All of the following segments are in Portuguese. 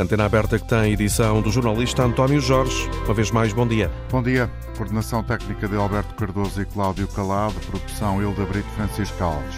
Antena aberta que tem edição do jornalista António Jorge. Uma vez mais, bom dia. Bom dia. Coordenação técnica de Alberto Cardoso e Cláudio Calado. Produção Hilda Brito Francisco Alves.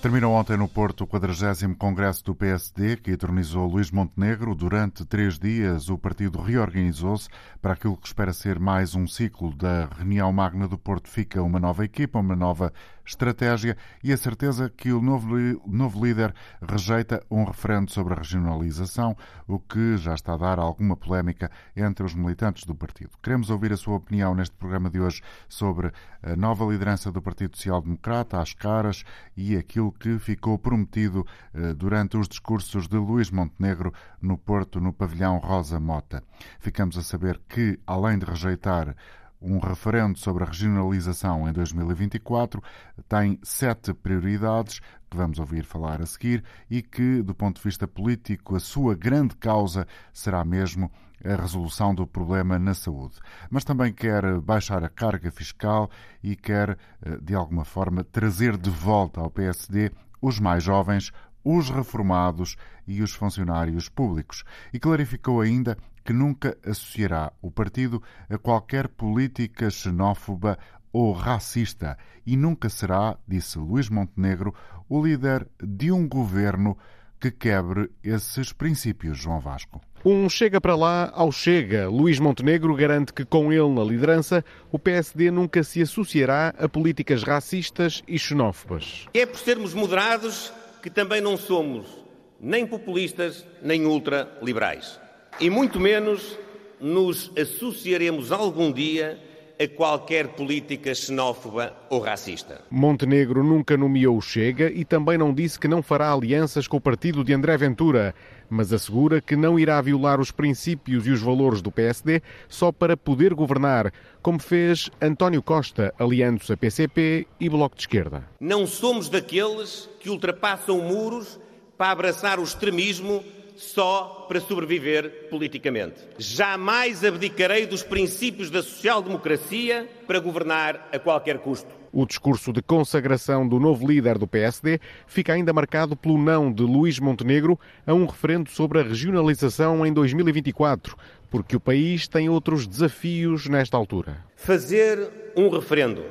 Terminou ontem no Porto o 40 Congresso do PSD, que eternizou Luís Montenegro. Durante três dias, o partido reorganizou-se para aquilo que espera ser mais um ciclo da reunião magna do Porto. Fica uma nova equipa, uma nova estratégia e a certeza que o novo, novo líder rejeita um referendo sobre a regionalização, o que já está a dar alguma polémica entre os militantes do partido. Queremos ouvir a sua opinião neste programa de hoje sobre a nova liderança do Partido Social Democrata, as caras e aquilo que ficou prometido eh, durante os discursos de Luís Montenegro no Porto, no pavilhão Rosa Mota. Ficamos a saber que, além de rejeitar um referendo sobre a regionalização em 2024 tem sete prioridades que vamos ouvir falar a seguir e que, do ponto de vista político, a sua grande causa será mesmo a resolução do problema na saúde. Mas também quer baixar a carga fiscal e quer, eh, de alguma forma, trazer de volta ao PSD os mais jovens, os reformados e os funcionários públicos. E clarificou ainda que nunca associará o partido a qualquer política xenófoba ou racista e nunca será, disse Luís Montenegro, o líder de um governo que quebre esses princípios, João Vasco. Um chega para lá ao chega. Luís Montenegro garante que com ele na liderança, o PSD nunca se associará a políticas racistas e xenófobas. É por sermos moderados que também não somos nem populistas nem ultraliberais e muito menos nos associaremos algum dia a qualquer política xenófoba ou racista. Montenegro nunca nomeou o Chega e também não disse que não fará alianças com o partido de André Ventura, mas assegura que não irá violar os princípios e os valores do PSD só para poder governar, como fez António Costa, aliando-se a PCP e Bloco de Esquerda. Não somos daqueles que ultrapassam muros para abraçar o extremismo só para sobreviver politicamente. Jamais abdicarei dos princípios da social-democracia para governar a qualquer custo. O discurso de consagração do novo líder do PSD fica ainda marcado pelo não de Luís Montenegro a um referendo sobre a regionalização em 2024, porque o país tem outros desafios nesta altura. Fazer um referendo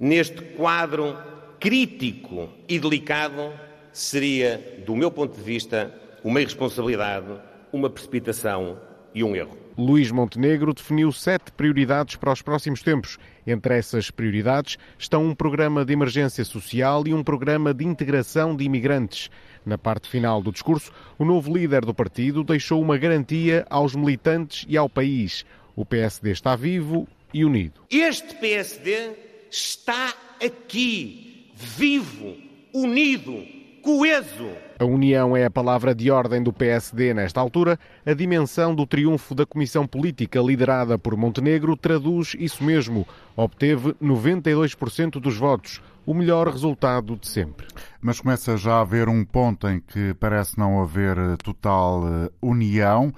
neste quadro crítico e delicado seria, do meu ponto de vista, uma irresponsabilidade, uma precipitação e um erro. Luís Montenegro definiu sete prioridades para os próximos tempos. Entre essas prioridades estão um programa de emergência social e um programa de integração de imigrantes. Na parte final do discurso, o novo líder do partido deixou uma garantia aos militantes e ao país. O PSD está vivo e unido. Este PSD está aqui, vivo, unido, coeso. A união é a palavra de ordem do PSD nesta altura. A dimensão do triunfo da Comissão Política liderada por Montenegro traduz isso mesmo. Obteve 92% dos votos, o melhor resultado de sempre. Mas começa já a haver um ponto em que parece não haver total eh, união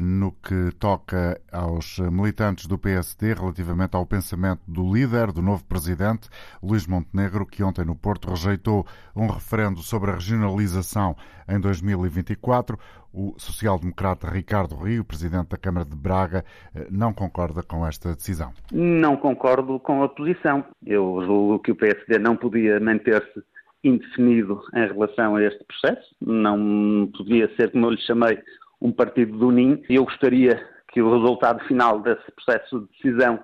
no que toca aos militantes do PSD relativamente ao pensamento do líder, do novo presidente, Luís Montenegro, que ontem no Porto rejeitou um referendo sobre a regionalização em 2024. O social-democrata Ricardo Rio, presidente da Câmara de Braga, não concorda com esta decisão. Não concordo com a posição. Eu julgo que o PSD não podia manter-se indefinido em relação a este processo. Não podia ser, como eu lhe chamei, um partido do NIM e eu gostaria que o resultado final desse processo de decisão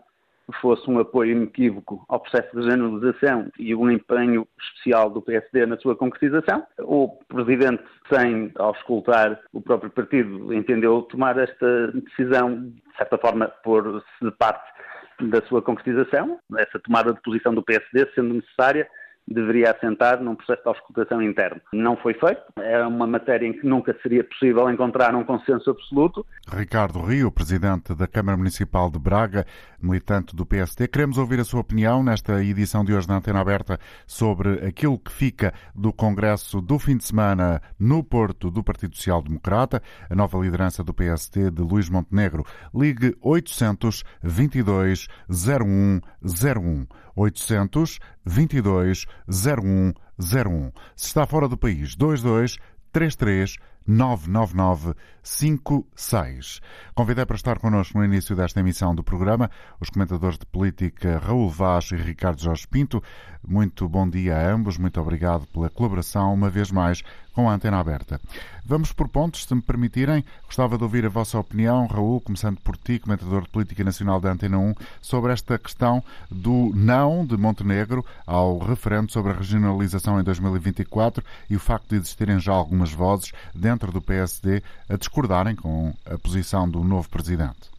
fosse um apoio inequívoco ao processo de generalização e um empenho especial do PSD na sua concretização. O Presidente, sem auscultar o próprio partido, entendeu tomar esta decisão, de certa forma, por-se de parte da sua concretização, essa tomada de posição do PSD sendo necessária deveria assentar num processo de auscultação interno. Não foi feito, é uma matéria em que nunca seria possível encontrar um consenso absoluto. Ricardo Rio, presidente da Câmara Municipal de Braga, militante do PSD, queremos ouvir a sua opinião nesta edição de hoje da Antena Aberta sobre aquilo que fica do Congresso do fim de semana no Porto do Partido Social Democrata, a nova liderança do PSD de Luís Montenegro. Ligue 822 0101. 800 22 0101. Se está fora do país, 22 33 999 56. Convidei para estar connosco no início desta emissão do programa os comentadores de política Raul Vaz e Ricardo Jorge Pinto. Muito bom dia a ambos, muito obrigado pela colaboração, uma vez mais, com a antena aberta. Vamos por pontos, se me permitirem. Gostava de ouvir a vossa opinião, Raul, começando por ti, comentador de política nacional da Antena 1, sobre esta questão do não de Montenegro ao referendo sobre a regionalização em 2024 e o facto de existirem já algumas vozes dentro do PSD a discordarem com a posição do novo presidente.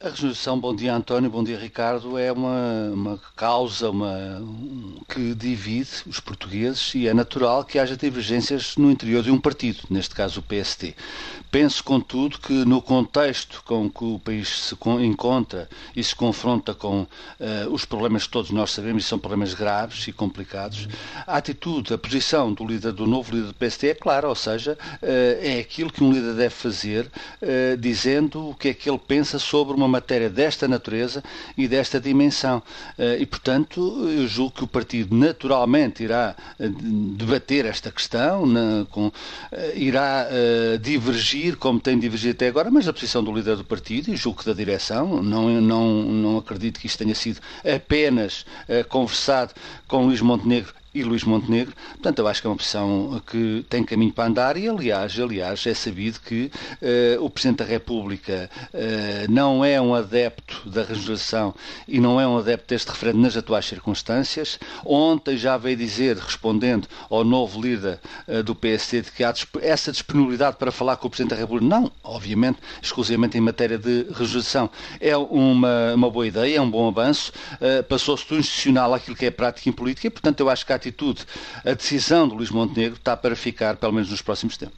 A resolução, bom dia António, bom dia Ricardo, é uma, uma causa uma, um, que divide os portugueses e é natural que haja divergências no interior de um partido, neste caso o PST. Penso, contudo, que no contexto com que o país se encontra e se confronta com uh, os problemas que todos nós sabemos, e são problemas graves e complicados, a atitude, a posição do líder, do novo líder do PST é clara, ou seja, uh, é aquilo que um líder deve fazer, uh, dizendo o que é que ele pensa sobre uma matéria desta natureza e desta dimensão. E, portanto, eu julgo que o partido naturalmente irá debater esta questão, com, irá divergir, como tem divergido até agora, mas a posição do líder do partido e julgo que da direção, não, não, não acredito que isto tenha sido apenas conversado com Luís Montenegro e Luís Montenegro. Portanto, eu acho que é uma opção que tem caminho para andar e, aliás, aliás é sabido que uh, o Presidente da República uh, não é um adepto da regionalização e não é um adepto deste referendo nas atuais circunstâncias. Ontem já veio dizer, respondendo ao novo líder uh, do PSD, de que há essa disponibilidade para falar com o Presidente da República. Não, obviamente, exclusivamente em matéria de regionalização. É uma, uma boa ideia, é um bom avanço. Passou-se do institucional àquilo que é prática em política e, portanto, eu acho que a atitude, a decisão de Luís Montenegro está para ficar, pelo menos nos próximos tempos.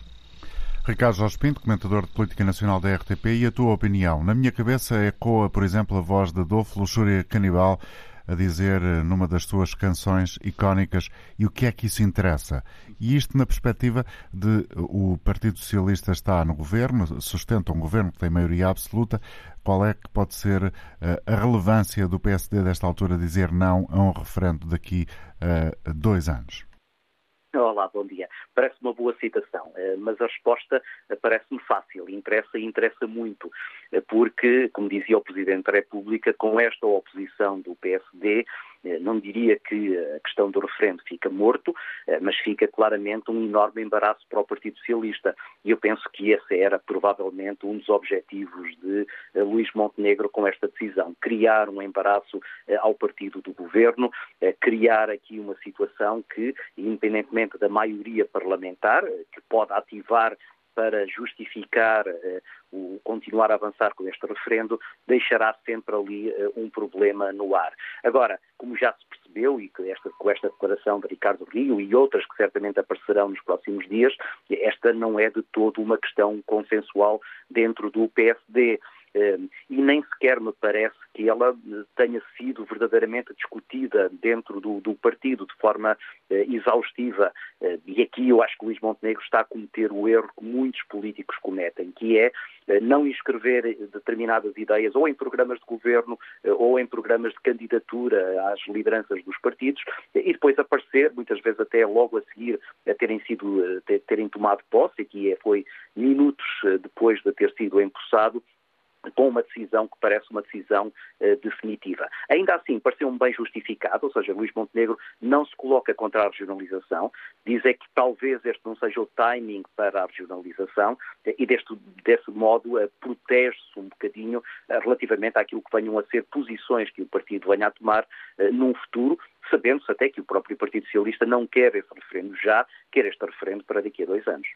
Ricardo Jorge Pinto, comentador de Política Nacional da RTP, e a tua opinião? Na minha cabeça ecoa, por exemplo, a voz de Adolfo Luxúria Canibal a dizer eh, numa das suas canções icónicas e o que é que isso interessa. E isto na perspectiva de o Partido Socialista está no governo, sustenta um governo que tem maioria absoluta. Qual é que pode ser eh, a relevância do PSD desta altura dizer não a um referendo daqui a dois anos? Olá, bom dia. Parece uma boa citação, eh, mas a resposta parece-me fácil, interessa e interessa muito, porque, como dizia o Presidente da República, com esta oposição do PSD, eh, não diria que a questão do referendo fica morto, eh, mas fica claramente um enorme embaraço para o Partido Socialista. E eu penso que esse era provavelmente um dos objetivos de eh, Luís Montenegro com esta decisão: criar um embaraço ao partido do governo, criar aqui uma situação que, independentemente da maioria parlamentar, que pode ativar para justificar uh, o continuar a avançar com este referendo, deixará sempre ali uh, um problema no ar. Agora, como já se percebeu, e esta, com esta declaração de Ricardo Rio e outras que certamente aparecerão nos próximos dias, esta não é de todo uma questão consensual dentro do PSD. Ehm, e nem sequer me parece que ela eh, tenha sido verdadeiramente discutida dentro do, do partido de forma eh, exaustiva. Eh, e aqui eu acho que Luís Montenegro está a cometer o erro que muitos políticos cometem, que é não inscrever determinadas ideias ou em programas de governo ou em programas de candidatura às lideranças dos partidos e depois aparecer, muitas vezes até logo a seguir a terem sido, terem tomado posse, que foi minutos depois de ter sido empossado, com uma decisão que parece uma decisão uh, definitiva. Ainda assim, pareceu-me bem justificado, ou seja, Luís Montenegro não se coloca contra a regionalização, diz é que talvez este não seja o timing para a regionalização uh, e deste, desse modo uh, protege-se um bocadinho relativamente àquilo que venham a ser posições que o partido venha a tomar num futuro, sabendo-se até que o próprio Partido Socialista não quer esse referendo já, quer este referendo para daqui a dois anos.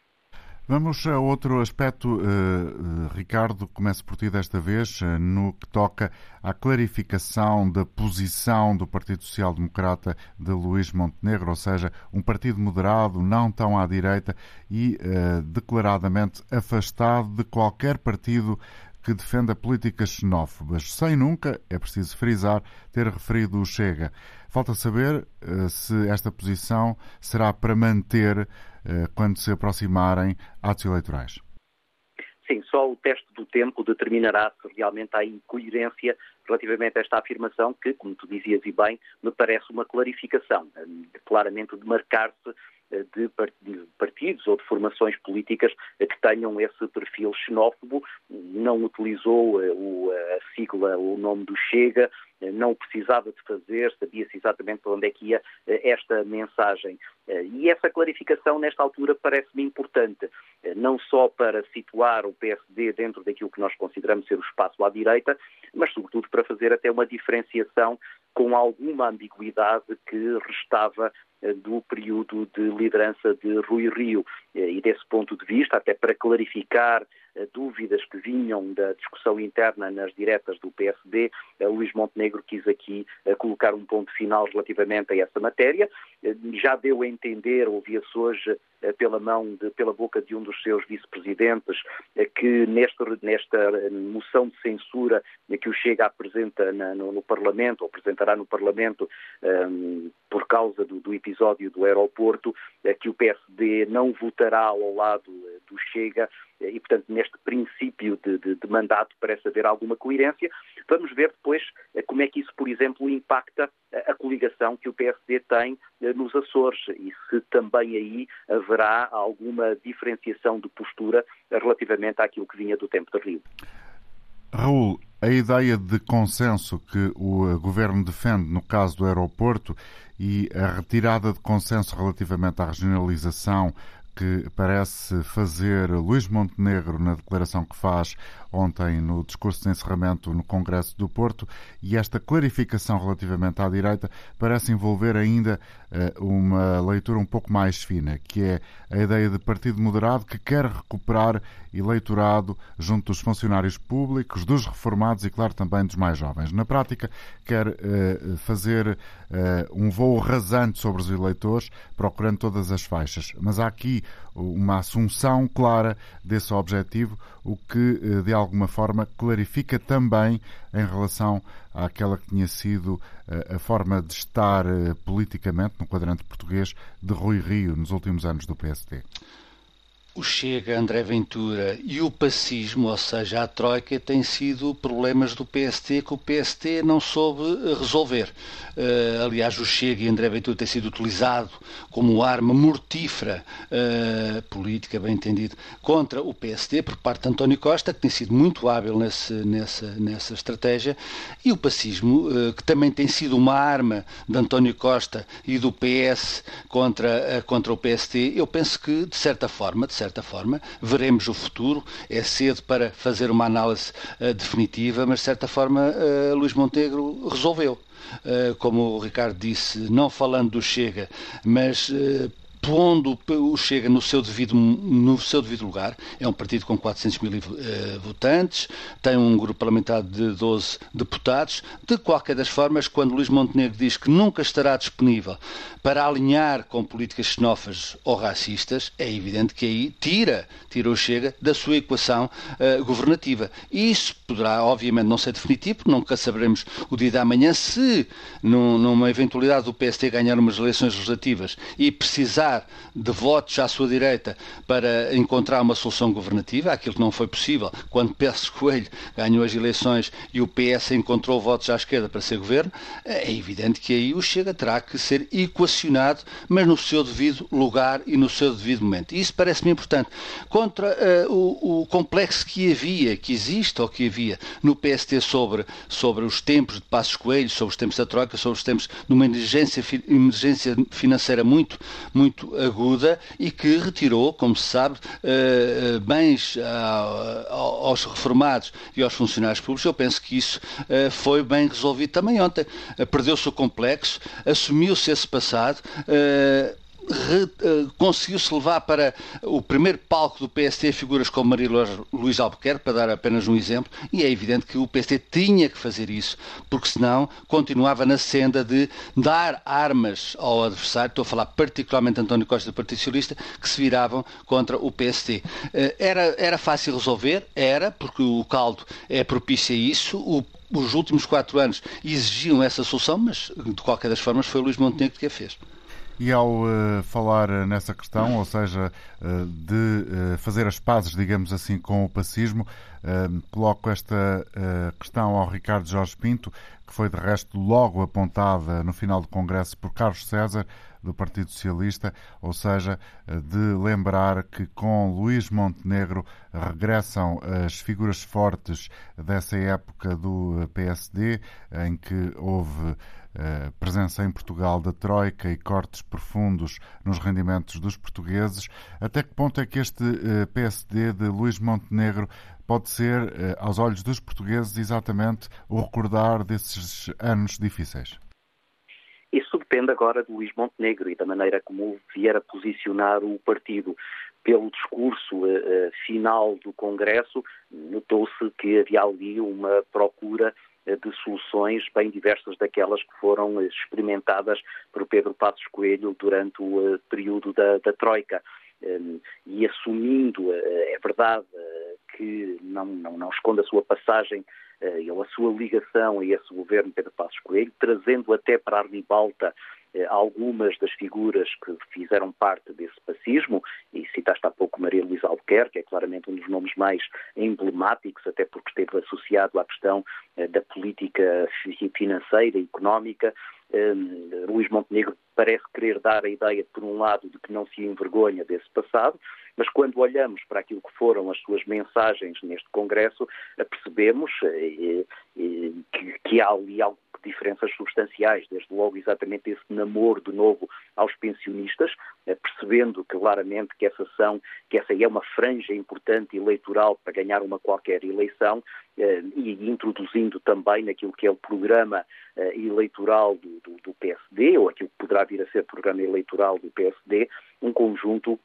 Vamos a outro aspecto, uh, Ricardo, começo por ti desta vez, uh, no que toca à clarificação da posição do Partido Social Democrata de Luís Montenegro, ou seja, um partido moderado, não tão à direita e declaradamente afastado de qualquer partido que defenda políticas xenófobas, sem nunca, é preciso frisar, ter referido o Chega. Falta saber se esta posição será para manter eh, quando se aproximarem atos eleitorais? Sim, só o teste do tempo determinará se realmente há incoerência relativamente a esta afirmação, que, como tu dizias e bem, me parece uma clarificação, eh, claramente de marcar-se de partidos ou de formações políticas que tenham esse perfil xenófobo. Não utilizou a sigla, o nome do Chega, não precisava de fazer, sabia-se exatamente para onde é que ia esta mensagem. E essa clarificação, nesta altura, parece-me importante, não só para situar o PSD dentro daquilo que nós consideramos ser o espaço à direita, mas, sobretudo, para fazer até uma diferenciação com alguma ambiguidade que restava eh, do período de liderança de Rui Rio. Eh, e desse ponto de vista, até para clarificar eh, dúvidas que vinham da discussão interna nas diretas do PSD, Luís Montenegro quis aqui colocar um ponto final relativamente a essa matéria. Já deu a entender, ouvia-se hoje pela mão, de, pela boca de um dos seus vice-presidentes, que nesta, nesta moção de censura que o Chega apresenta no, no, Parlamento, ou apresentará no Parlamento, um, por causa do, do, episódio do aeroporto, que o PSD não votará ao lado do Chega e, portanto, neste princípio de, de, de, mandato parece haver alguma coerência. Vamos ver depois eh, como é que isso, por exemplo, impacta a coligação que o PSD tem eh, nos Açores e se também aí haverá alguma diferenciação de postura relativamente àquilo que vinha do tempo de Rio. Raul, a ideia de consenso que o governo defende no caso do aeroporto e a retirada de consenso relativamente à regionalização que parece fazer Luís Montenegro na declaração que faz ontem no discurso de encerramento no Congresso do Porto e esta clarificação relativamente à direita parece envolver ainda uh, uma leitura um pouco mais fina, que é a ideia de partido moderado que quer recuperar eleitorado junto dos funcionários públicos, dos reformados e, claro, também dos mais jovens. Na prática, quer uh, fazer uh, um voo rasante sobre os eleitores, procurando todas as faixas. Mas há aqui uma assunção clara desse objetivo, o que eh, de alguma forma clarifica também em relação àquela que tinha sido eh, a forma de estar eh, politicamente no quadrante português de Rui Rio nos últimos anos do PSD o Chega, André Ventura e o pacismo, ou seja, a Troika, têm sido problemas do PST que o PST não soube resolver. Uh, aliás, o Chega e André Ventura têm sido utilizado como arma mortífera uh, política, bem entendido, contra o PST por parte de António Costa, que tem sido muito hábil nesse, nessa, nessa estratégia, e o pacismo, uh, que também tem sido uma arma de António Costa e do PS contra, contra o PST. Eu penso que, de certa forma, de certa certa forma. Veremos o futuro. É cedo para fazer uma análise uh, definitiva, mas de certa forma uh, Luís Montenegro resolveu. Uh, como o Ricardo disse, não falando do Chega, mas pondo o Chega no seu, devido, no seu devido lugar. É um partido com 400 mil uh, votantes, tem um grupo parlamentar de 12 deputados. De qualquer das formas, quando Luís Montenegro diz que nunca estará disponível para alinhar com políticas xenófobas ou racistas, é evidente que aí tira, tira o Chega da sua equação uh, governativa. Isso poderá, obviamente, não ser definitivo, nunca saberemos o dia da manhã, se num, numa eventualidade do PST ganhar umas eleições legislativas e precisar de votos à sua direita para encontrar uma solução governativa, aquilo que não foi possível quando Pedro Coelho ganhou as eleições e o PS encontrou votos à esquerda para ser governo, é evidente que aí o Chega terá que ser equacionado, mas no seu devido lugar e no seu devido momento. E isso parece-me importante. Contra uh, o, o, complexo que havia, que existe ou que havia no PST sobre, sobre os tempos de Passos Coelho, sobre os tempos da Troika, sobre os tempos de uma emergência, emergência financeira muito, muito muito aguda e que retirou, como se sabe, eh, eh, bens aos reformados e aos funcionários públicos. Eu penso que isso eh, foi bem resolvido também ontem. Perdeu-se o complexo, assumiu-se esse passado eh, conseguiu-se levar para o primeiro palco do PST figuras como Maria Luís Albuquerque, para dar apenas um exemplo, e é evidente que o PST tinha que fazer isso, porque senão continuava na senda de dar armas ao adversário, estou a falar particularmente de António Costa do Partido Socialista, que se viravam contra o PST. Eh, era, era fácil resolver? Era, porque o caldo é propício a isso, o os últimos quatro anos exigiam essa solução, mas de qualquer das formas foi o Luís Montenegro que a fez. E ao uh, falar nessa questão, ou seja, uh, de uh, fazer as pazes, digamos assim, com o pacismo, coloco esta questão ao Ricardo Jorge Pinto, que foi de resto logo apontada no final do Congresso por Carlos César, do Partido Socialista, ou seja, de lembrar que com Luís Montenegro regressam as figuras fortes dessa época do PSD, em que houve eh, presença em Portugal da Troika e cortes profundos nos rendimentos dos portugueses. Até que ponto é que este eh, PSD de Luís Montenegro pode ser, eh, aos olhos dos portugueses, exatamente o recordar desses anos difíceis? Isso depende agora de Luís Montenegro e da maneira como vier a posicionar o partido. Pelo discurso final do Congresso, notou-se que havia ali uma procura de soluções bem diversas daquelas que foram experimentadas por Pedro Passos Coelho durante o período da, da Troika. Hum, e assumindo, é verdade que não, não, não esconde a sua passagem ou a sua ligação a esse governo Pedro Passos Coelho, trazendo até para a ribalta eh, algumas das figuras que fizeram parte desse pacismo, e citaste há pouco Maria Luísa Albuquerque, que é claramente um dos nomes mais emblemáticos, até porque esteve associado à questão eh, da política financeira e económica. Um, Luís Montenegro parece querer dar a ideia, por um lado, de que não se envergonha desse passado, mas quando olhamos para aquilo que foram as suas mensagens neste Congresso, percebemos eh, eh, que, que há ali algo diferenças substanciais, desde logo exatamente esse namoro de novo aos pensionistas, eh, percebendo claramente que essa que essa é uma franja importante eleitoral para ganhar uma qualquer eleição eh, e introduzindo também naquilo que é o programa eh, eleitoral do, do, do PSD, ou aquilo que poderá vir a ser programa eleitoral do PSD, um conjunto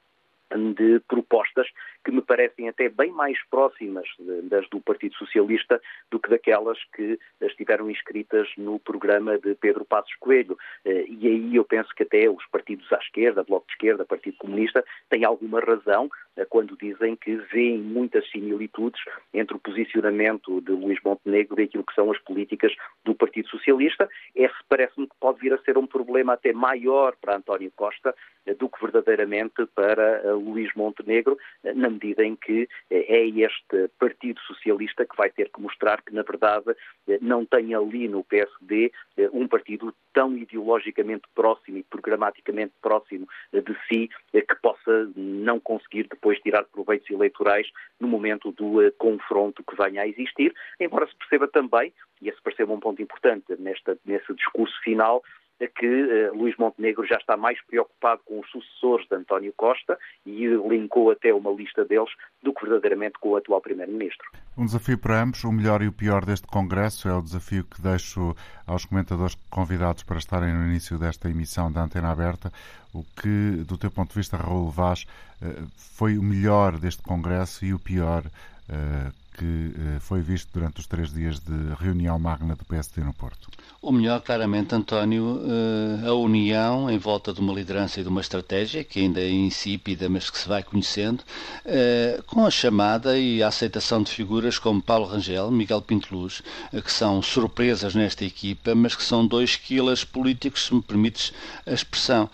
de propostas que me parecem até bem mais próximas das do Partido Socialista do que daquelas que estiveram inscritas no programa de Pedro Passos Coelho. Eh, e aí eu penso que até os partidos à esquerda, Bloco de Esquerda, Partido Comunista, têm alguma razão eh, quando dizem que veem muitas similitudes entre o posicionamento de Luís Montenegro e aquilo que são as políticas do Partido Socialista. Esse parece-me que pode vir a ser um problema até maior para António Costa eh, do que verdadeiramente para Luís Montenegro, na medida em que eh, é este Partido Socialista que vai ter que mostrar que, na verdade, eh, não tem ali no PSD eh, um partido tão ideologicamente próximo e programaticamente próximo de si que possa não conseguir depois tirar proveitos eleitorais no momento do confronto que venha a existir, embora se perceba também, e esse perceba um ponto importante nesta, nesse discurso final, que uh, Luís Montenegro já está mais preocupado com os sucessores de António Costa e linkou até uma lista deles do que verdadeiramente com o atual Primeiro-Ministro. Um desafio para ambos, o melhor e o pior deste Congresso é o desafio que deixo aos comentadores convidados para estarem no início desta emissão da Antena Aberta. O que, do teu ponto de vista, Raul Vaz, uh, foi o melhor deste Congresso e o pior uh, que foi visto durante os três dias de reunião magna do PSD no Porto? O melhor, claramente, António, eh, a união em volta de uma liderança e de uma estratégia, que ainda é insípida, mas que se vai conhecendo, eh, com a chamada e a aceitação de figuras como Paulo Rangel, Miguel Pinteluz, eh, que são surpresas nesta equipa, mas que são dois quilas políticos, se me permites a expressão.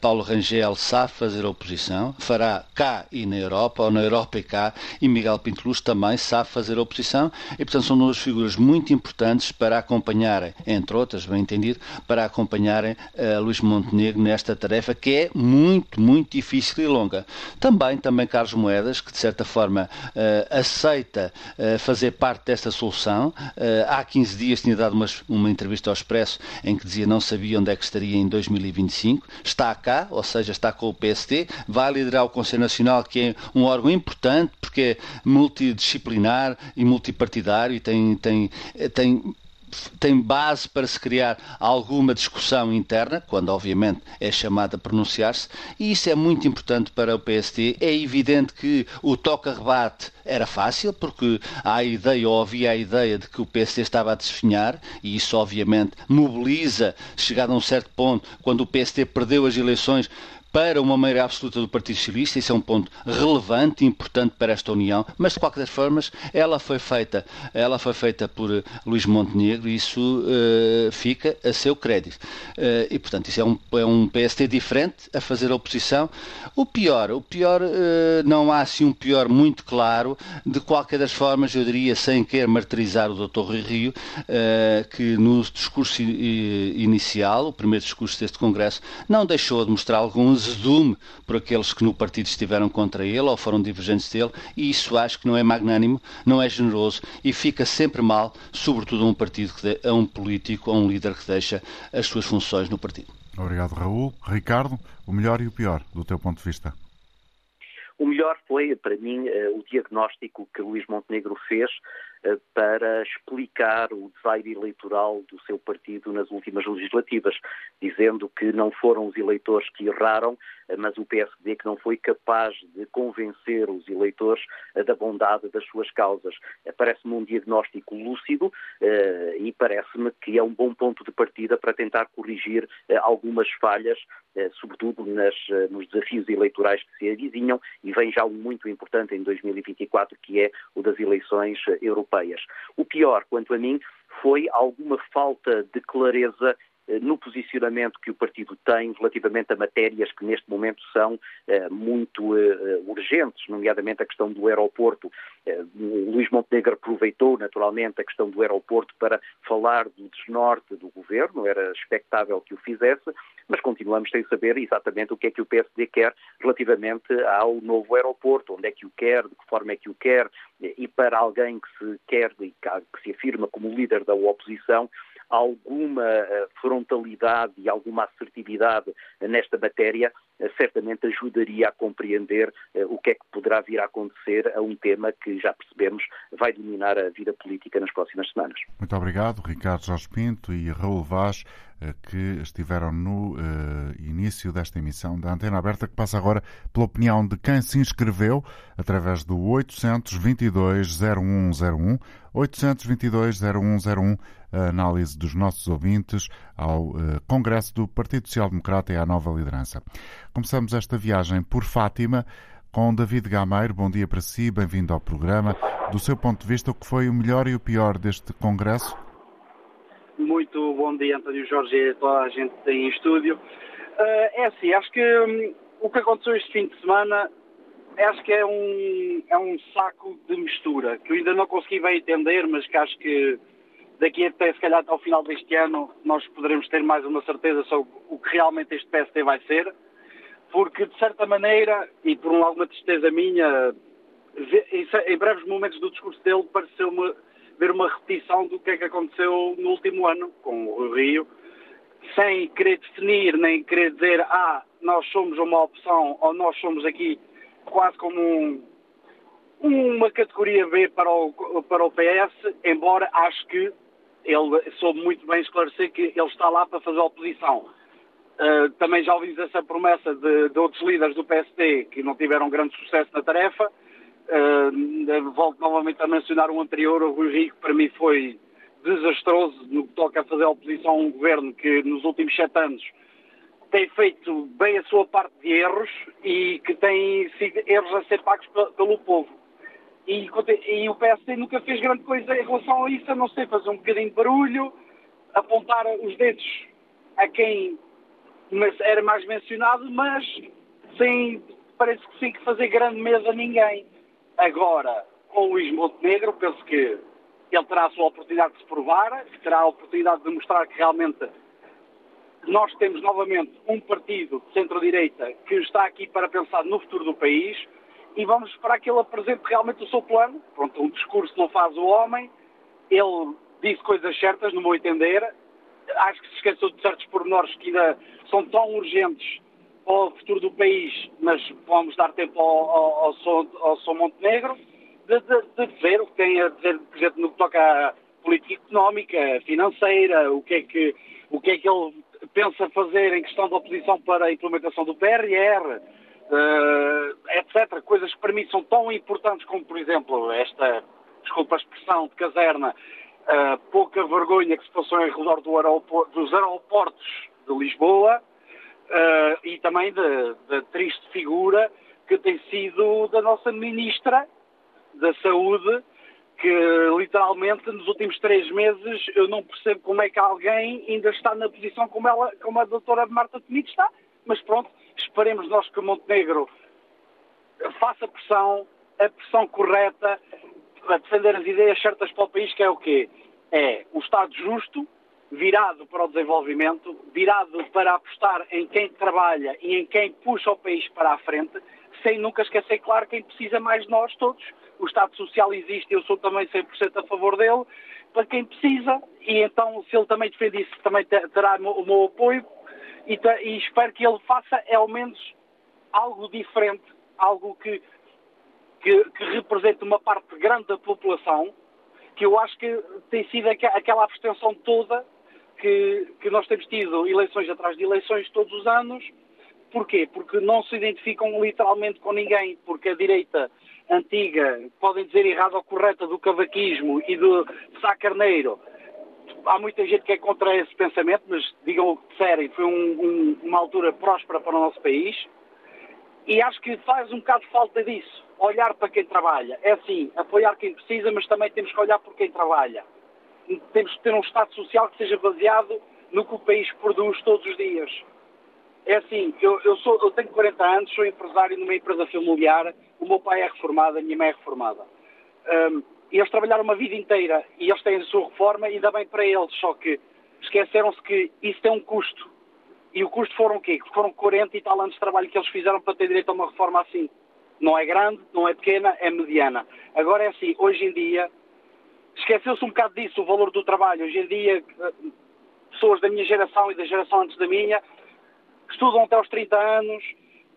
Paulo Rangel sabe fazer oposição, fará cá e na Europa, ou na Europa e cá, e Miguel também sabe fazer oposição, e portanto são duas figuras muito importantes para acompanharem entre outras, bem entendido, para acompanharem uh, Luís Montenegro nesta tarefa que é muito, muito difícil e longa. Também, também Carlos Moedas, que de certa forma uh, aceita uh, fazer parte desta solução. há 15 dias tinha dado uma, uma entrevista ao Expresso em que dizia não sabia onde é que estaria em 2025. Está cá, ou seja, está com o PST, vai liderar o Conselho Nacional, que é um órgão importante porque é multidisciplinar e multipartidário e tem, tem, tem tem base para se criar alguma discussão interna, quando obviamente é chamado a pronunciar-se, e isso é muito importante para o PST. É evidente que o toca-rebate era fácil, porque há a ideia, ou havia a ideia de que o PST estava a desfinhar, e isso obviamente mobiliza, chegado a um certo ponto, quando o PST perdeu as eleições, para uma maioria absoluta do Partido Socialista, isso é um ponto relevante e importante para esta União, mas de qualquer forma ela foi feita, ela foi feita por Luís Montenegro e isso uh, fica a seu crédito. Uh, e portanto isso é um, é um PST diferente a fazer a oposição. O pior, o pior, uh, não há assim um pior muito claro, de qualquer das formas, eu diria, sem querer martirizar o Dr. Rui Rio, que no discurso inicial, o primeiro discurso deste Congresso, não deixou de mostrar alguns azedume por aqueles que no partido estiveram contra ele ou foram divergentes dele, e isso acho que não é magnânimo, não é generoso e fica sempre mal, sobretudo a um partido, de, a um político, a um líder que deixa as suas funções no partido. Obrigado, Raul. Ricardo, o melhor e o pior, do teu ponto de vista? O melhor foi, para mim, eh, o diagnóstico que Luís Montenegro fez para explicar o desaire eleitoral do seu partido nas últimas legislativas, dizendo que não foram os eleitores que erraram, eh, mas o PSD que não foi capaz de convencer os eleitores eh, da bondade das suas causas. Parece-me um diagnóstico lúcido e parece-me que é um bom ponto de partida para tentar corrigir algumas falhas, sobretudo nas, nos desafios eleitorais que se avizinham, e vem já um muito importante em 2024, que é o das eleições europeias. O pior, quanto a mim, foi alguma falta de clareza eh, no posicionamento que o partido tem relativamente a matérias que neste momento são eh, muito eh, urgentes, nomeadamente a questão do aeroporto. Luís Montenegro aproveitou naturalmente a questão do aeroporto para falar do desnorte do governo, era expectável que o fizesse, mas continuamos sem saber exatamente o que é que o PSD quer relativamente ao novo aeroporto, onde é que o quer, de que forma é que o quer, e para alguém que se quer e que se afirma como líder da oposição, alguma eh, frontalidade e alguma assertividade nesta matéria eh, certamente ajudaria a compreender eh, o que é que poderá vir a acontecer a um tema que já percebemos vai dominar a vida política nas próximas semanas. Muito obrigado, Ricardo Jorge Pinto e Raul Vaz, que estiveram no início desta emissão da Antena Aberta, que passa agora pela opinião de quem se inscreveu através do 822-0101, 822-0101, a análise dos nossos ouvintes ao uh, Congresso do Partido Social Democrata e à nova liderança. Começamos esta viagem por Fátima com David Gameiro. Bom dia para si, bem-vindo ao programa. Do seu ponto de vista, o que foi o melhor e o pior deste Congresso? Muito bom dia, António Jorge, e toda a gente em estúdio. Uh, é assim, acho que um, o que aconteceu este fim de semana acho que é um, é um saco de mistura, que eu ainda não consegui bem entender, mas que acho que daqui até se calhar ao final deste ano nós poderemos ter mais uma certeza sobre o que realmente este PST vai ser, porque de certa maneira, e por alguma tristeza minha, em breves momentos do discurso dele pareceu-me ver uma repetição do que é que aconteceu no último ano com o Rio, sem querer definir nem querer dizer, ah, nós somos uma opção ou nós somos aqui quase como um, uma categoria B para o, para o PS, embora acho que ele soube muito bem esclarecer que ele está lá para fazer oposição. Uh, também já ouvimos essa promessa de, de, outros líderes do PSD que não tiveram grande sucesso na tarefa. Uh, volto novamente a mencionar o anterior, o Rui Rico, para mim foi desastroso no que toca a fazer oposição a um governo que nos últimos sete anos tem feito bem a sua parte de erros e que tem sido erros a ser pagos pelo povo. E, e, o PSD nunca fez grande coisa em relação a isso, a não ser fazer um bocadinho de barulho, apontar os dedos a quem era mais mencionado, mas sem, parece que sem fazer grande mesa a ninguém. Agora, com o Luís Montenegro, penso que ele terá a sua oportunidade de se provar, terá a oportunidade de mostrar que realmente nós temos novamente um partido de centro-direita que está aqui para pensar no futuro do país e vamos esperar que ele apresente realmente o seu plano. Pronto, um discurso não faz o homem, ele disse coisas certas, no meu entender. Acho que se esqueceu de certos pormenores que ainda são tão urgentes para o futuro do país, mas vamos dar tempo ao, ao, ao, São, ao Montenegro de, de, de dizer o que tem a dizer, por exemplo, no que toca à política económica, financeira, o que é que, o que, é que ele pensa fazer em questão de oposição para a implementação do PRR, uh, etc. Coisas que para mim são tão importantes como, por exemplo, esta, desculpa a expressão, de caserna, uh, pouca vergonha que se passou em redor do aeroporto, dos aeroportos de Lisboa, uh, e também da triste figura que tem sido da nossa Ministra da Saúde, que literalmente nos últimos três meses eu não percebo como é que alguém ainda está na posição como, ela, como a doutora Marta Temido está, mas pronto, esperemos nós que Montenegro faça pressão, a pressão correta, a defender as ideias certas para o país, que é o quê? É um Estado justo, virado para o desenvolvimento, virado para apostar em quem trabalha e em quem puxa o país para a frente, sem nunca esquecer, claro, quem precisa mais de nós todos. O Estado Social existe, eu sou também 100% a favor dele, para quem precisa, e então, se ele também defende isso, também terá o meu apoio, e, e espero que ele faça, ao menos, algo diferente, algo que, que, que represente uma parte grande da população, que eu acho que tem sido aquela abstenção toda que, que nós temos tido eleições atrás de eleições todos os anos. Porquê? Porque não se identificam literalmente com ninguém, porque a direita antiga, podem dizer errada ou correta, do cavaquismo e do Sá Carneiro, há muita gente que é contra esse pensamento, mas digam o que disserem, foi um, um, uma altura próspera para o nosso país. E acho que faz um bocado falta disso, olhar para quem trabalha. É assim, apoiar quem precisa, mas também temos que olhar por quem trabalha temos que ter um Estado social que seja baseado no que o país produz todos os dias. É assim, eu, eu, sou, eu tenho 40 anos, sou empresário numa empresa familiar, o meu pai é reformado, a minha mãe é reformada. Um, eles trabalharam uma vida inteira e eles têm a sua reforma dá bem para eles, só que esqueceram-se que isso tem um custo. E o custo foram o quê? Foram 40 e tal anos de trabalho que eles fizeram para ter direito a uma reforma assim. Não é grande, não é pequena, é mediana. Agora é assim, hoje em dia, esqueceu-se um bocado disso, o valor do trabalho. Hoje em dia, pessoas da minha geração e da geração antes da minha estudam até aos 30 anos,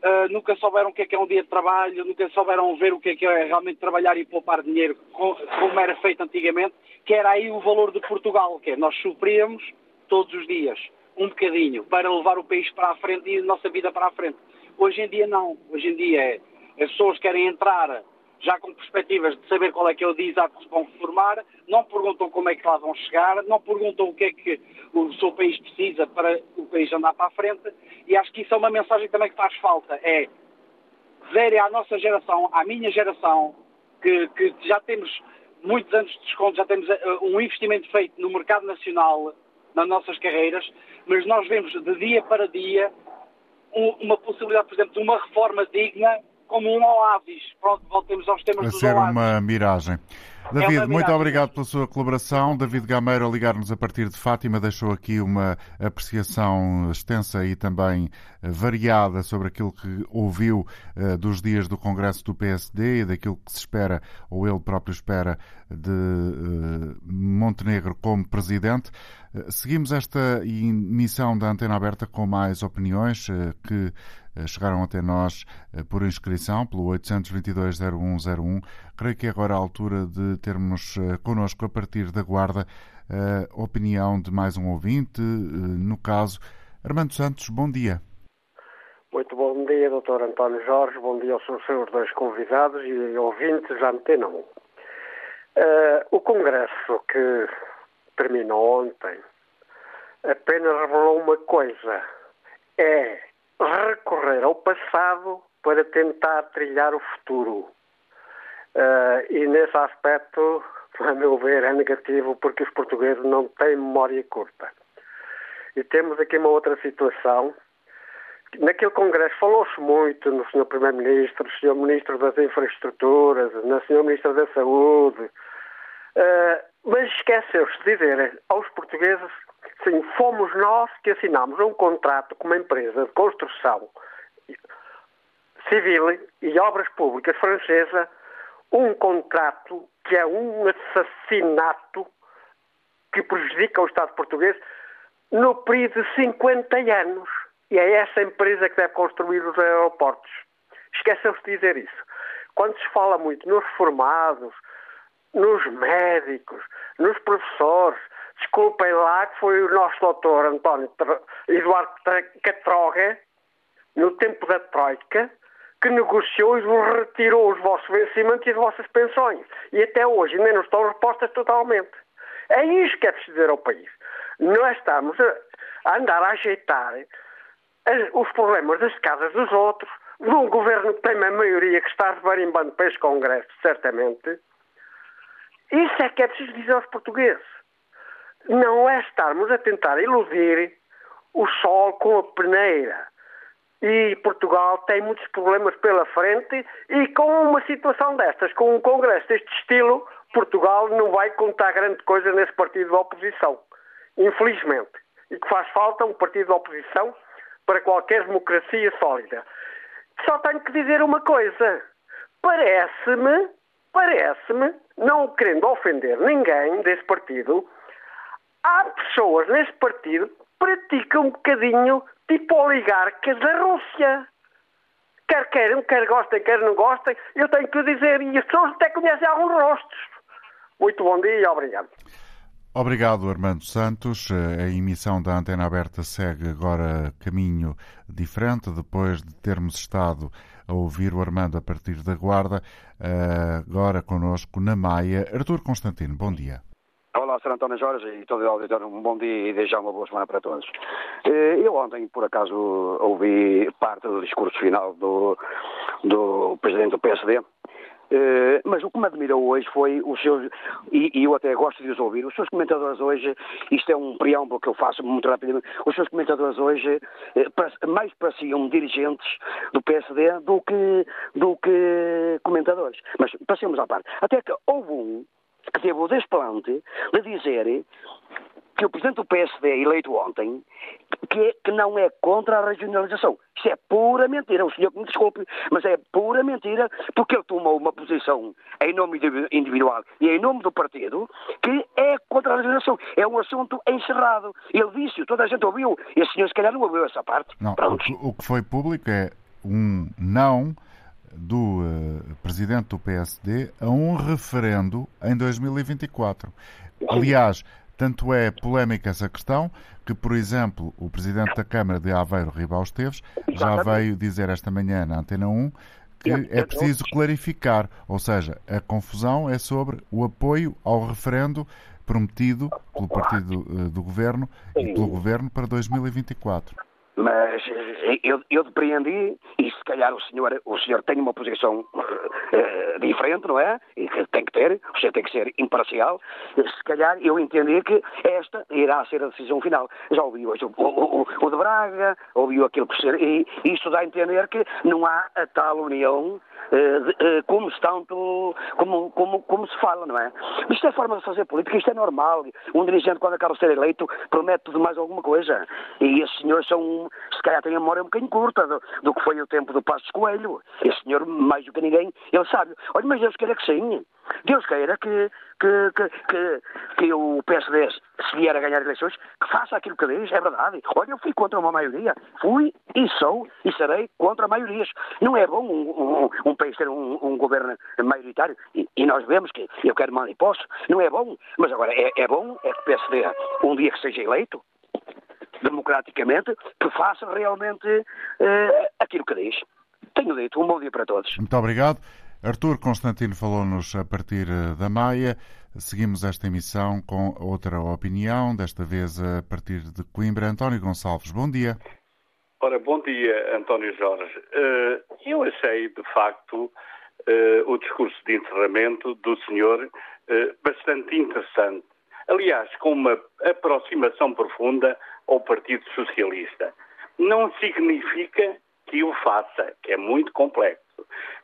uh, nunca souberam o que é que é um dia de trabalho, nunca souberam ver o que é que é realmente trabalhar e poupar dinheiro, como era feito antigamente, que era aí o valor de Portugal, que é nós sofríamos todos os dias, um bocadinho, para levar o país para a frente e a nossa vida para a frente. Hoje em dia não, hoje em dia é, as pessoas querem entrar já com perspectivas de saber qual é que é o dia exato que se vão formar, não perguntam como é que lá vão chegar, não perguntam o que é que o seu país precisa para o país andar para a frente, e acho que isso é uma mensagem também que faz falta, é dizer à nossa geração, à minha geração, que, que já temos muitos anos de desconto, já temos uh, um investimento feito no mercado nacional, nas nossas carreiras, mas nós vemos de dia para dia um, uma possibilidade, por exemplo, de uma reforma digna como um oásis. Pronto, voltemos aos temas a dos ser oásis. uma miragem. É David, muito obrigado pela sua colaboração. David Gameiro a ligar-nos a partir de Fátima deixou aqui uma apreciação extensa e também eh, variada sobre aquilo que ouviu eh, dos dias do Congresso do PSD e daquilo que se espera, ou ele próprio espera, de eh, Montenegro como presidente. Seguimos esta emissão da Antena Aberta com mais opiniões que chegaram até nós eh, por inscrição pelo 822-0101. Creio que é agora a altura de termos eh, connosco a partir da Guarda a opinião de mais um ouvinte, eh, no caso Armando Santos. Bom dia. Muito bom dia, Dr. António Jorge. Bom dia aos seus dois convidados e ouvintes da Antena 1. Eh, o Congresso que terminou ontem apenas revelou uma coisa: é recorrer ao passado para tentar trilhar o futuro. Eh, e nesse aspecto, a meu ver, é negativo porque os portugueses não têm memória curta. E temos aqui uma outra situação. Naquele Congresso falou-se muito no Sr. Primeiro-Ministro, no Sr. Ministro das Infraestruturas, no Sr. Ministro da Saúde, eh, mas esqueceu-se de dizer aos portugueses sim, fomos nós que assinámos um contrato com uma empresa de construção civil e obras públicas francesa, um contrato que é um assassinato que prejudica o Estado português no período de 50 anos. E é essa empresa que deve construir os aeroportos. Esqueceu-se de dizer isso. Quando se fala muito nos formados, nos médicos, nos professores, desculpem lá que foi o nosso doutor António Eduardo Catroga, no tempo da Troika, que negociou e vos retirou os vossos vencimentos e as vossas pensões. E até hoje ainda não estão repostas totalmente. É isso que é preciso dizer ao país. Nós estamos a, andar a ajeitar os problemas das casas dos outros, num governo que tem uma maioria que está rebarimbando para este Congresso, certamente. Isso é que é preciso dizer aos portugueses. Não é estarmos a tentar iludir o sol com a peneira. E Portugal tem muitos problemas pela frente e com uma situação destas, com um Congresso deste estilo, Portugal não vai contar grande coisa nesse partido da oposição. Infelizmente. E que faz falta um partido da oposição para qualquer democracia sólida. Só tenho que dizer uma coisa. Parece-me, parece-me, não querendo ofender ninguém desse partido, há pessoas nesse partido que praticam um bocadinho tipo oligarcas da Rússia. Quer queiram, quer gostem, quer não gostem, eu tenho que dizer, e as pessoas até conhecem alguns rostos. Muito bom dia e obrigado. Obrigado, Armando Santos. A emissão da Antena Aberta segue agora caminho diferente, depois de termos estado a ouvir o Armando a partir da Guarda. Agora conosco na Maia. Artur Constantino, bom dia. Sr. António Jorge e todo o auditório, um bom dia e desejar uma boa semana para todos. Eu ontem, por acaso, ouvi parte do discurso final do, do Presidente do PSD Uh, mas o que me admirou hoje foi os seus, e, eu até gosto de os ouvir, os seus comentadores hoje, isto é um preâmbulo que eu faço muito rapidamente, os seus comentadores hoje uh, mais pareciam dirigentes do PSD do que, do que comentadores. Mas passemos à parte. Até que houve um que teve o desplante de dizer que o Presidente do PSD, eleito ontem, que, que não é contra a regionalização. Isso é pura mentira. O senhor que me desculpe, mas é pura mentira, porque ele tomou uma posição em nome individual e em nome do partido que é contra a regionalização. É um assunto encerrado. Ele disse, toda a gente ouviu, e o senhor se calhar não ouviu essa parte. Não, o o que foi público é um não do uh, presidente do PSD a um referendo em 2024. Aliás, tanto é polémica essa questão que, por exemplo, o Presidente da Câmara de Aveiro, Ribal Esteves, já veio dizer esta manhã na Antena 1 que é preciso clarificar, ou seja, a confusão é sobre o apoio ao referendo prometido pelo partido eh, do governo e pelo governo para 2024. Mas eh, eu, eu depreendi, e se calhar o senhor, o senhor tem uma posição uh, diferente, não é? E que tem que ter, o senhor tem que ser imparcial. Se calhar eu entendi que esta irá ser a decisão final. Já ouvi hoje o, o, o de Braga, ouviu aquilo que ser, e isso dá a entender que não há a tal união uh, como, tanto, como, como, como se fala, não é? Isto é forma de fazer política, isto é normal. Um dirigente, quando acaba de ser eleito, promete tudo mais alguma coisa. E esses senhores são, se calhar têm a memória um bocadinho curta do, do que foi o tempo do Passos Coelho. Esse senhor, mais do que ninguém, ele sabe. Olha, mas Deus queira que sim. Deus queira que, que, que, que, que o PSD, se vier a ganhar eleições, que faça aquilo que diz, é verdade. Olha, eu fui contra uma maioria. Fui e sou e serei contra maiorias. Não é bom um, um, um país ter um, um governo maioritário e, e, nós vemos que eu quero mal imposto. Não é bom. Mas agora, é, é bom é que o PSD, um dia que seja eleito, democraticamente, que faça realmente uh, aquilo que diz. Tenho dito. Um bom dia para todos. Muito obrigado. Artur Constantino falou-nos a partir eh, da Maia. Seguimos esta emissão com outra opinião, desta vez a partir de Coimbra. António Gonçalves, bom dia. Ora, bom dia, António Jorge. Eh, eu achei, de facto, o discurso de encerramento do senhor bastante interessante. Aliás, com uma aproximação profunda ao Partido Socialista. Não significa que o faça, que é muito complexo.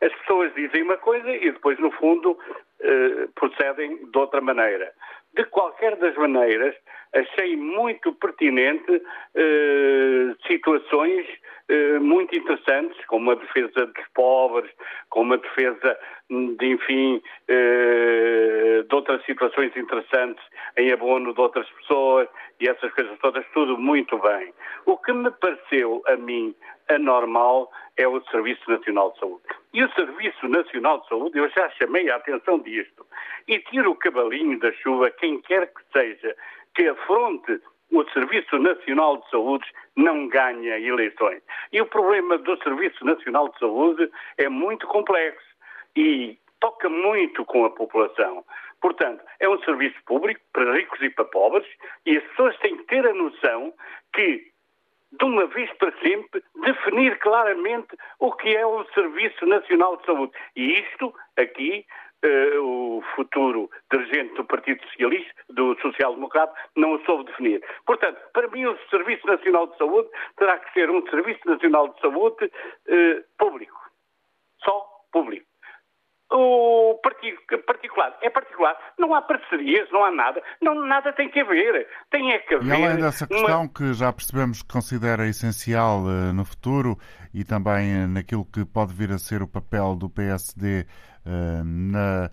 As pessoas dizem uma coisa e depois, no fundo, eh, procedem de outra maneira. De qualquer das maneiras, achei muito pertinente eh, situações eh, muito interessantes, como a defesa dos pobres, como a defesa de, enfim, eh, de outras situações interessantes em abono de outras pessoas e essas coisas todas, tudo muito bem. O que me pareceu a mim anormal é o Serviço Nacional de Saúde. E o Serviço Nacional de Saúde, eu já chamei a atenção disto, e tiro o cavalinho da chuva quem quer que seja que afronte o Serviço Nacional de Saúde não ganha eleições. E o problema do Serviço Nacional de Saúde é muito complexo e toca muito com a população. Portanto, é um serviço público para ricos e para pobres e as pessoas têm que ter a noção que de uma vez para sempre, definir claramente o que é o Serviço Nacional de Saúde. E isto, aqui, uh, o futuro dirigente do Partido Socialista, do Social Democrata, não o soube definir. Portanto, para mim, o Serviço Nacional de Saúde terá que ser um Serviço Nacional de Saúde uh, público. Só público o particular é particular, não há parcerias, não há nada, não, nada tem que haver, tem é que haver. E além dessa questão uma... que já percebemos que considera essencial uh, no futuro e também uh, naquilo que pode vir a ser o papel do PSD na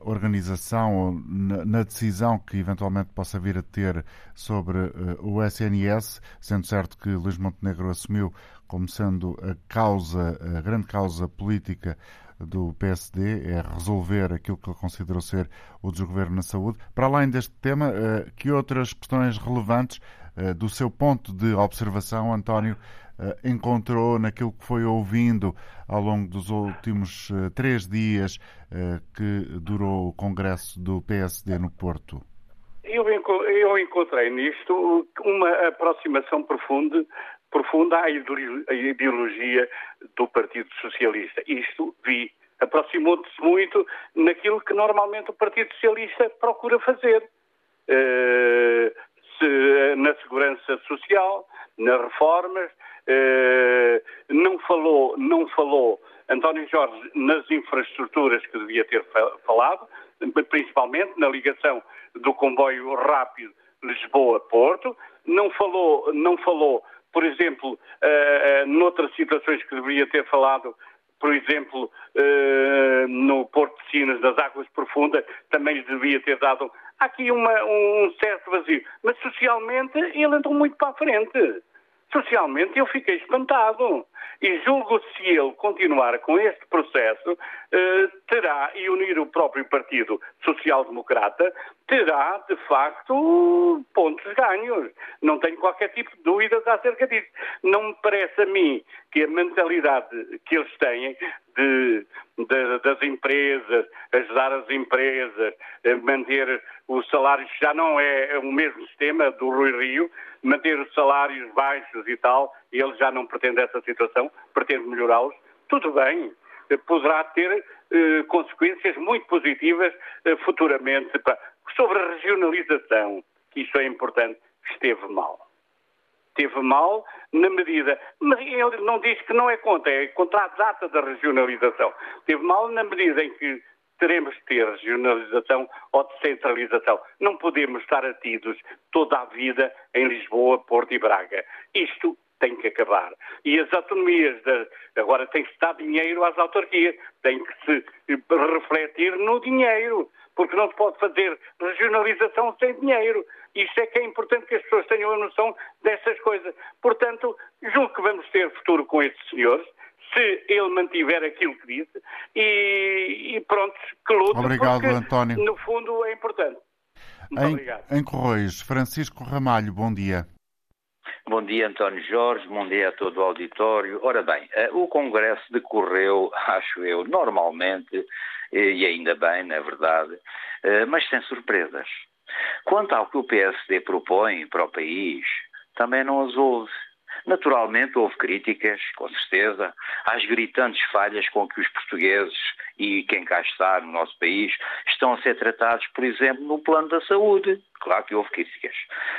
organização ou na, na, decisão que eventualmente possa vir a ter sobre o SNS, sendo certo que Luís Montenegro assumiu como sendo a causa, a grande causa política do PSD é resolver aquilo que ele considerou ser o desgoverno na saúde. Para além deste tema, eh, que outras questões relevantes eh, do seu ponto de observação, António, eh, encontrou naquilo que foi ouvindo ao longo dos últimos três dias que durou o Congresso do PSD no Porto? Eu encontrei nisto uma aproximação profunda profunda à ideologia do Partido Socialista. Isto vi. Aproximou-se muito naquilo que normalmente o Partido Socialista procura fazer. Uh, se, na segurança social, nas reformas, uh, não falou, não falou António Jorge nas infraestruturas que devia ter falado, principalmente na ligação do comboio rápido Lisboa-Porto, não falou, não falou por exemplo, uh, noutras situações que deveria ter falado, por exemplo, no Porto de Sinas, das águas profundas, também devia ter dado aqui uma, um certo vazio. Mas socialmente ele andou muito para a frente. Socialmente eu fiquei espantado. E julgo se ele continuar com este processo, eh, terá, e unir o próprio Partido Social Democrata, terá, de facto, pontos ganhos. Não tenho qualquer tipo de dúvidas acerca disso. Não me parece a mim que a mentalidade que eles têm de, de, das empresas, ajudar as empresas, manter os salários, já não é o mesmo sistema do Rui Rio, manter os salários baixos e tal, e ele já não pretende essa situação, pretende melhorá-los, tudo bem, poderá ter eh, consequências muito positivas eh, futuramente. Sobre a regionalização, que isso é importante, esteve mal. Esteve mal na medida, mas ele não diz que não é contra, é contra a data da regionalização. Esteve mal na medida em que teremos de ter regionalização ou descentralização. Não podemos estar atidos toda a vida em Lisboa, Porto e Braga. Isto tem que acabar. E as autonomias, de, agora tem que se dar dinheiro às autarquias, tem que se refletir no dinheiro, porque não se pode fazer regionalização sem dinheiro. Isto é que é importante que as pessoas tenham a noção destas coisas. Portanto, julgo que vamos ter futuro com estes senhores, se ele mantiver aquilo que disse e, e pronto, que luta, obrigado, porque António. no fundo é importante. Muito em, obrigado. Em Correios, Francisco Ramalho, bom dia. Bom dia, António Jorge, bom dia a todo o auditório. Ora bem, eh, o Congresso decorreu, acho eu, normalmente, e ainda bem, na verdade, eh, mas sem surpresas. Quanto ao que o PSD propõe para o país, também não as houve. Naturalmente houve críticas, com certeza, às gritantes falhas com que os portugueses e quem cá está no nosso país estão a ser tratados, por exemplo, no plano da saúde. Claro que houve críticas.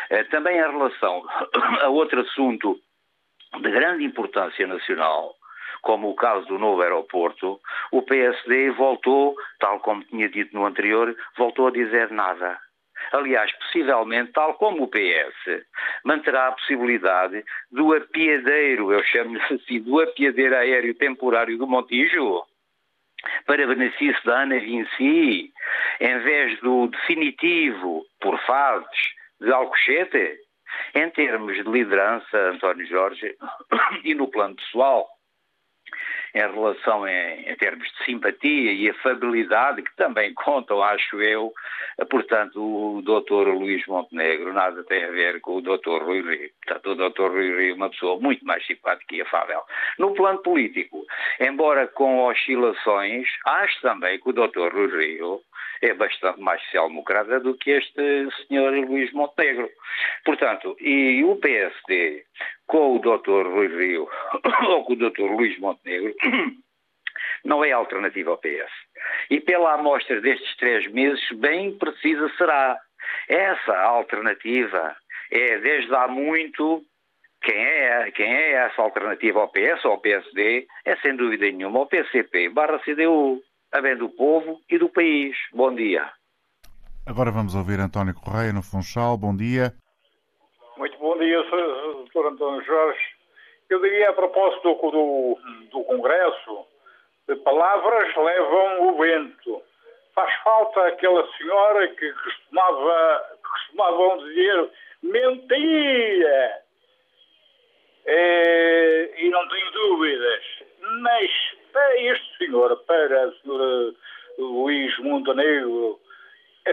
Eh, também em relação a outro assunto de grande importância nacional, como o caso do novo aeroporto, o PSD voltou, tal como tinha dito no anterior, voltou a dizer nada. Aliás, possivelmente, tal como o PS, manterá a possibilidade do apiadeiro, eu chamo-lhe assim, do apiadeiro aéreo temporário do Montijo, para benefício da Ana Vinci, em vez do definitivo, por fases, de Alcochete, em termos de liderança, António Jorge, e no plano pessoal, em relação em, em, termos de simpatia e afabilidade, que também contam, acho eu, portanto, o doutor Luís Montenegro nada tem a ver com o doutor Rui Rio. Portanto, o doutor Rui Rio é uma pessoa muito mais simpática e afável. No plano político, embora com oscilações, acho também que o doutor Rui Rio é bastante mais social-democrata do que este senhor Luís Montenegro. Portanto, e o PSD, com o Dr. Rui Rio ou com o Dr. Luís Montenegro não é alternativa ao PS. E pela amostra destes três meses, bem precisa será. Essa alternativa é, desde há muito, quem é, quem é essa alternativa ao PS ou ao PSD é, sem dúvida nenhuma, o PCP barra CDU, a bem do povo e do país. Bom dia. Agora vamos ouvir António Correia no Funchal. Bom dia. Muito bom dia, Sr. António Jorge. Eu diria a propósito do, do, do Congresso, palavras levam o vento. Faz falta aquela senhora que costumava, costumavam dizer mentira. É, e não tenho dúvidas. Mas para este senhor, para a senhora Luís Montenegro,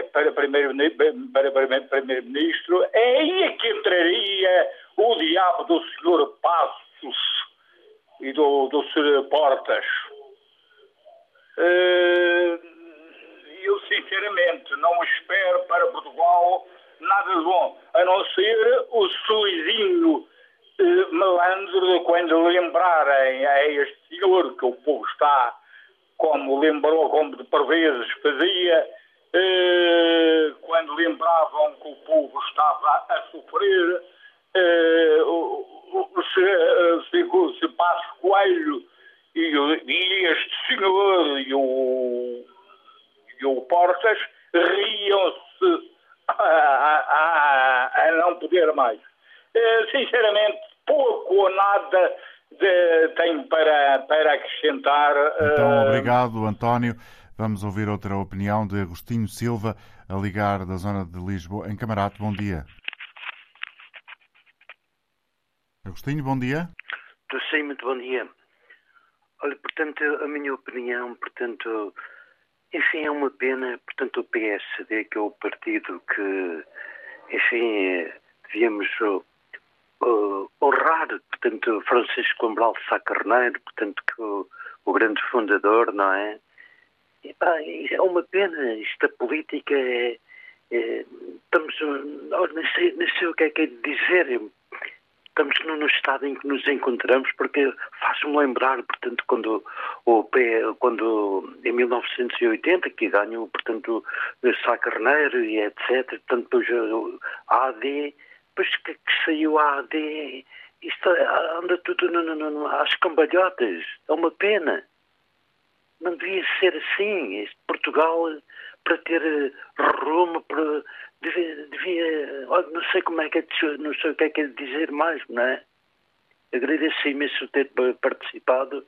para primeiro-ministro, primeiro é aí que entraria o diabo do senhor Passos e do, do senhor Portas. Eh, eu, sinceramente, não espero para Portugal nada de bom, a não ser o sorrisinho eh, malandro de quando lembrarem a este senhor que o povo está, como lembrou, como por vezes fazia, eh, quando lembravam que o povo estava a sofrer, eh, o, o, o, o Passo Coelho e, e este senhor e o, e o Portas riam-se a, a, a, não poder mais. Eh, sinceramente, pouco ou nada de, tenho para, para acrescentar. Então, obrigado, António. Vamos ouvir outra opinião de Agostinho Silva, a ligar da zona de Lisboa. Em Camarate, bom dia. Agostinho, bom dia. Sim, muito bom dia. Olha, portanto, a minha opinião, portanto, enfim, é uma pena, portanto, o PSD, que é o partido que, enfim, devíamos uh, honrar, portanto, Francisco Ambral Sá Carneiro, portanto, que o, o grande fundador, não é? E, pá, é uma pena, esta política é, é estamos, nem, sei, nem sei o que é que é de dizer, estamos no, estado em que nos encontramos, porque faz-me lembrar, portanto, quando o quando em 1980 que ganhou, portanto, Sá Carneiro e etc, portanto, depois a AD, depois que, que saiu a AD, isto anda tudo no, no, no, às cambalhotas, é uma pena. Não devia ser assim. Este Portugal, para ter eh, rumo, para, devia, devia não sei como é que é, não sei o que é que é dizer mais, não é? Agradeço imenso ter participado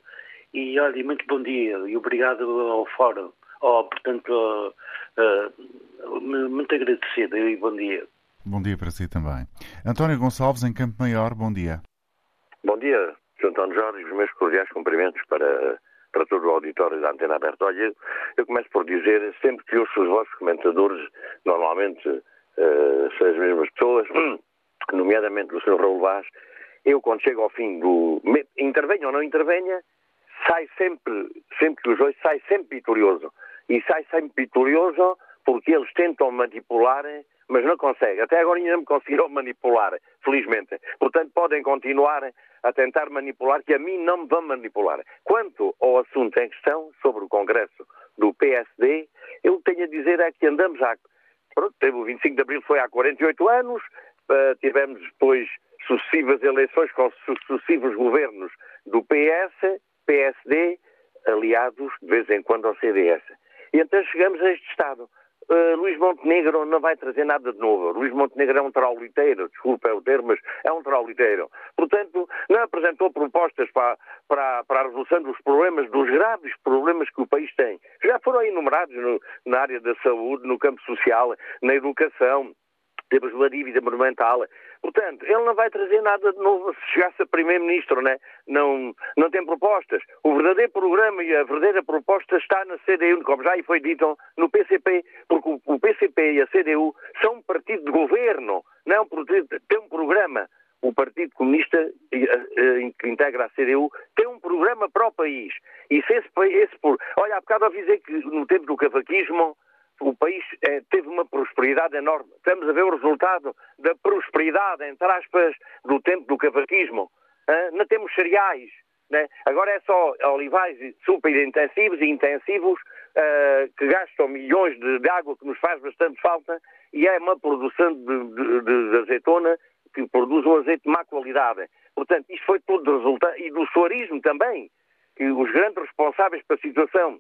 e, olha, muito bom dia e obrigado ao fórum. Oh, portanto, uh, muito agradecido e bom dia. Bom dia para si também. António Gonçalves, em Campo Maior, bom dia. Bom dia, Sr. António Jorge, os meus cordiais cumprimentos para para todo o auditório da Antena Aberta. Olha, eu começo por dizer, sempre que ouço os vossos comentadores, normalmente uh, são as mesmas pessoas, nomeadamente o Sr. Raul Vaz, eu quando chego ao fim do... intervenha ou não intervenha, sai sempre, sempre que os ouço, sai sempre vitorioso. E sai sempre vitorioso porque eles tentam manipular mas não conseguem. Até agora ainda me conseguiram manipular, felizmente. Portanto, podem continuar a tentar manipular, que a mim não me vão manipular. Quanto ao assunto em questão, sobre o Congresso do PSD, eu tenho a dizer é que andamos há. Pronto, teve o 25 de Abril, foi há 48 anos, uh, tivemos depois sucessivas eleições com sucessivos governos do PS, PSD, aliados de vez em quando ao CDS. E então chegamos a este estado. Uh, Luís Montenegro não vai trazer nada de novo. Luís Montenegro é um trauliteiro, desculpa é o termo, mas é um trauliteiro. Portanto, não apresentou propostas para, para, para a resolução dos problemas, dos graves problemas que o país tem. Já foram enumerados no, na área da saúde, no campo social, na educação, temos uma dívida monumental. Portanto, ele não vai trazer nada de novo se chegasse a Primeiro-Ministro, né? não, não tem propostas. O verdadeiro programa e a verdadeira proposta está na CDU, como já foi dito, no PCP, porque o, PCP e a CDU são um partido de governo, não é tem um programa. O Partido Comunista, eh, eh, que integra a CDU, tem um programa para o país. E se esse, esse olha, há bocado avisei que no tempo do cavaquismo o país eh, teve uma prosperidade enorme. Estamos a ver o resultado da prosperidade, entre aspas, do tempo do cavaquismo. Ah, não temos cereais. Né? Agora é só olivais super intensivos e intensivos uh, que gastam milhões de, de, água, que nos faz bastante falta, e é uma produção de, de, de azeitona que produz um azeite de má qualidade. Portanto, isto foi tudo resultado, e do suarismo também, que os grandes responsáveis pela situação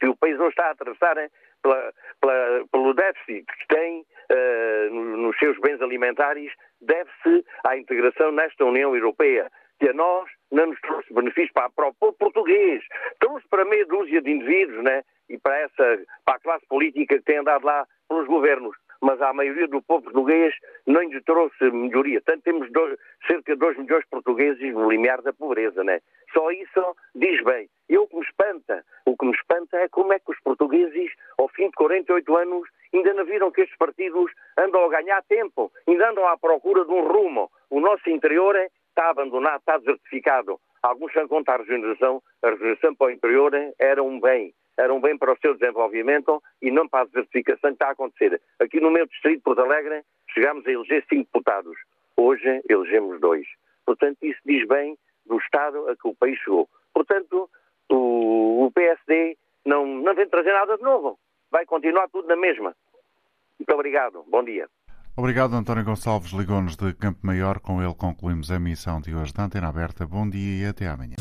que o país hoje está a atravessar pela, pela, pelo déficit que tem uh, nos seus bens alimentares, deve-se à integração nesta União Europeia, que a nós não nos trouxe benefícios para, para o povo português, trouxe para meia dúzia de indivíduos, né? E para essa, para a classe política que tem andado lá pelos governos mas à maioria do povo português não lhe trouxe melhoria. Tanto temos dois, cerca de 2 milhões de portugueses no limiar da pobreza, né? Só isso diz bem. E o que me espanta, o que me espanta é como é que os portugueses, ao fim de 48 anos, ainda não viram que estes partidos andam a ganhar tempo, ainda andam à procura de um rumo. O nosso interior está abandonado, está desertificado. Alguns são contra a regeneração. A regeneração para o interior era um bem era um bem para o seu desenvolvimento e não para a desertificação que está a acontecer. Aqui no meu distrito, Porto Alegre, chegámos a eleger cinco deputados. Hoje elegemos dois. Portanto, isso diz bem do estado a que o país chegou. Portanto, o, o PSD não, não vem trazer nada de novo. Vai continuar tudo na mesma. Muito obrigado. Bom dia. Obrigado, António Gonçalves Ligones de Campo Maior. Com ele concluímos a missão de hoje da Antena Aberta. Bom dia e até amanhã.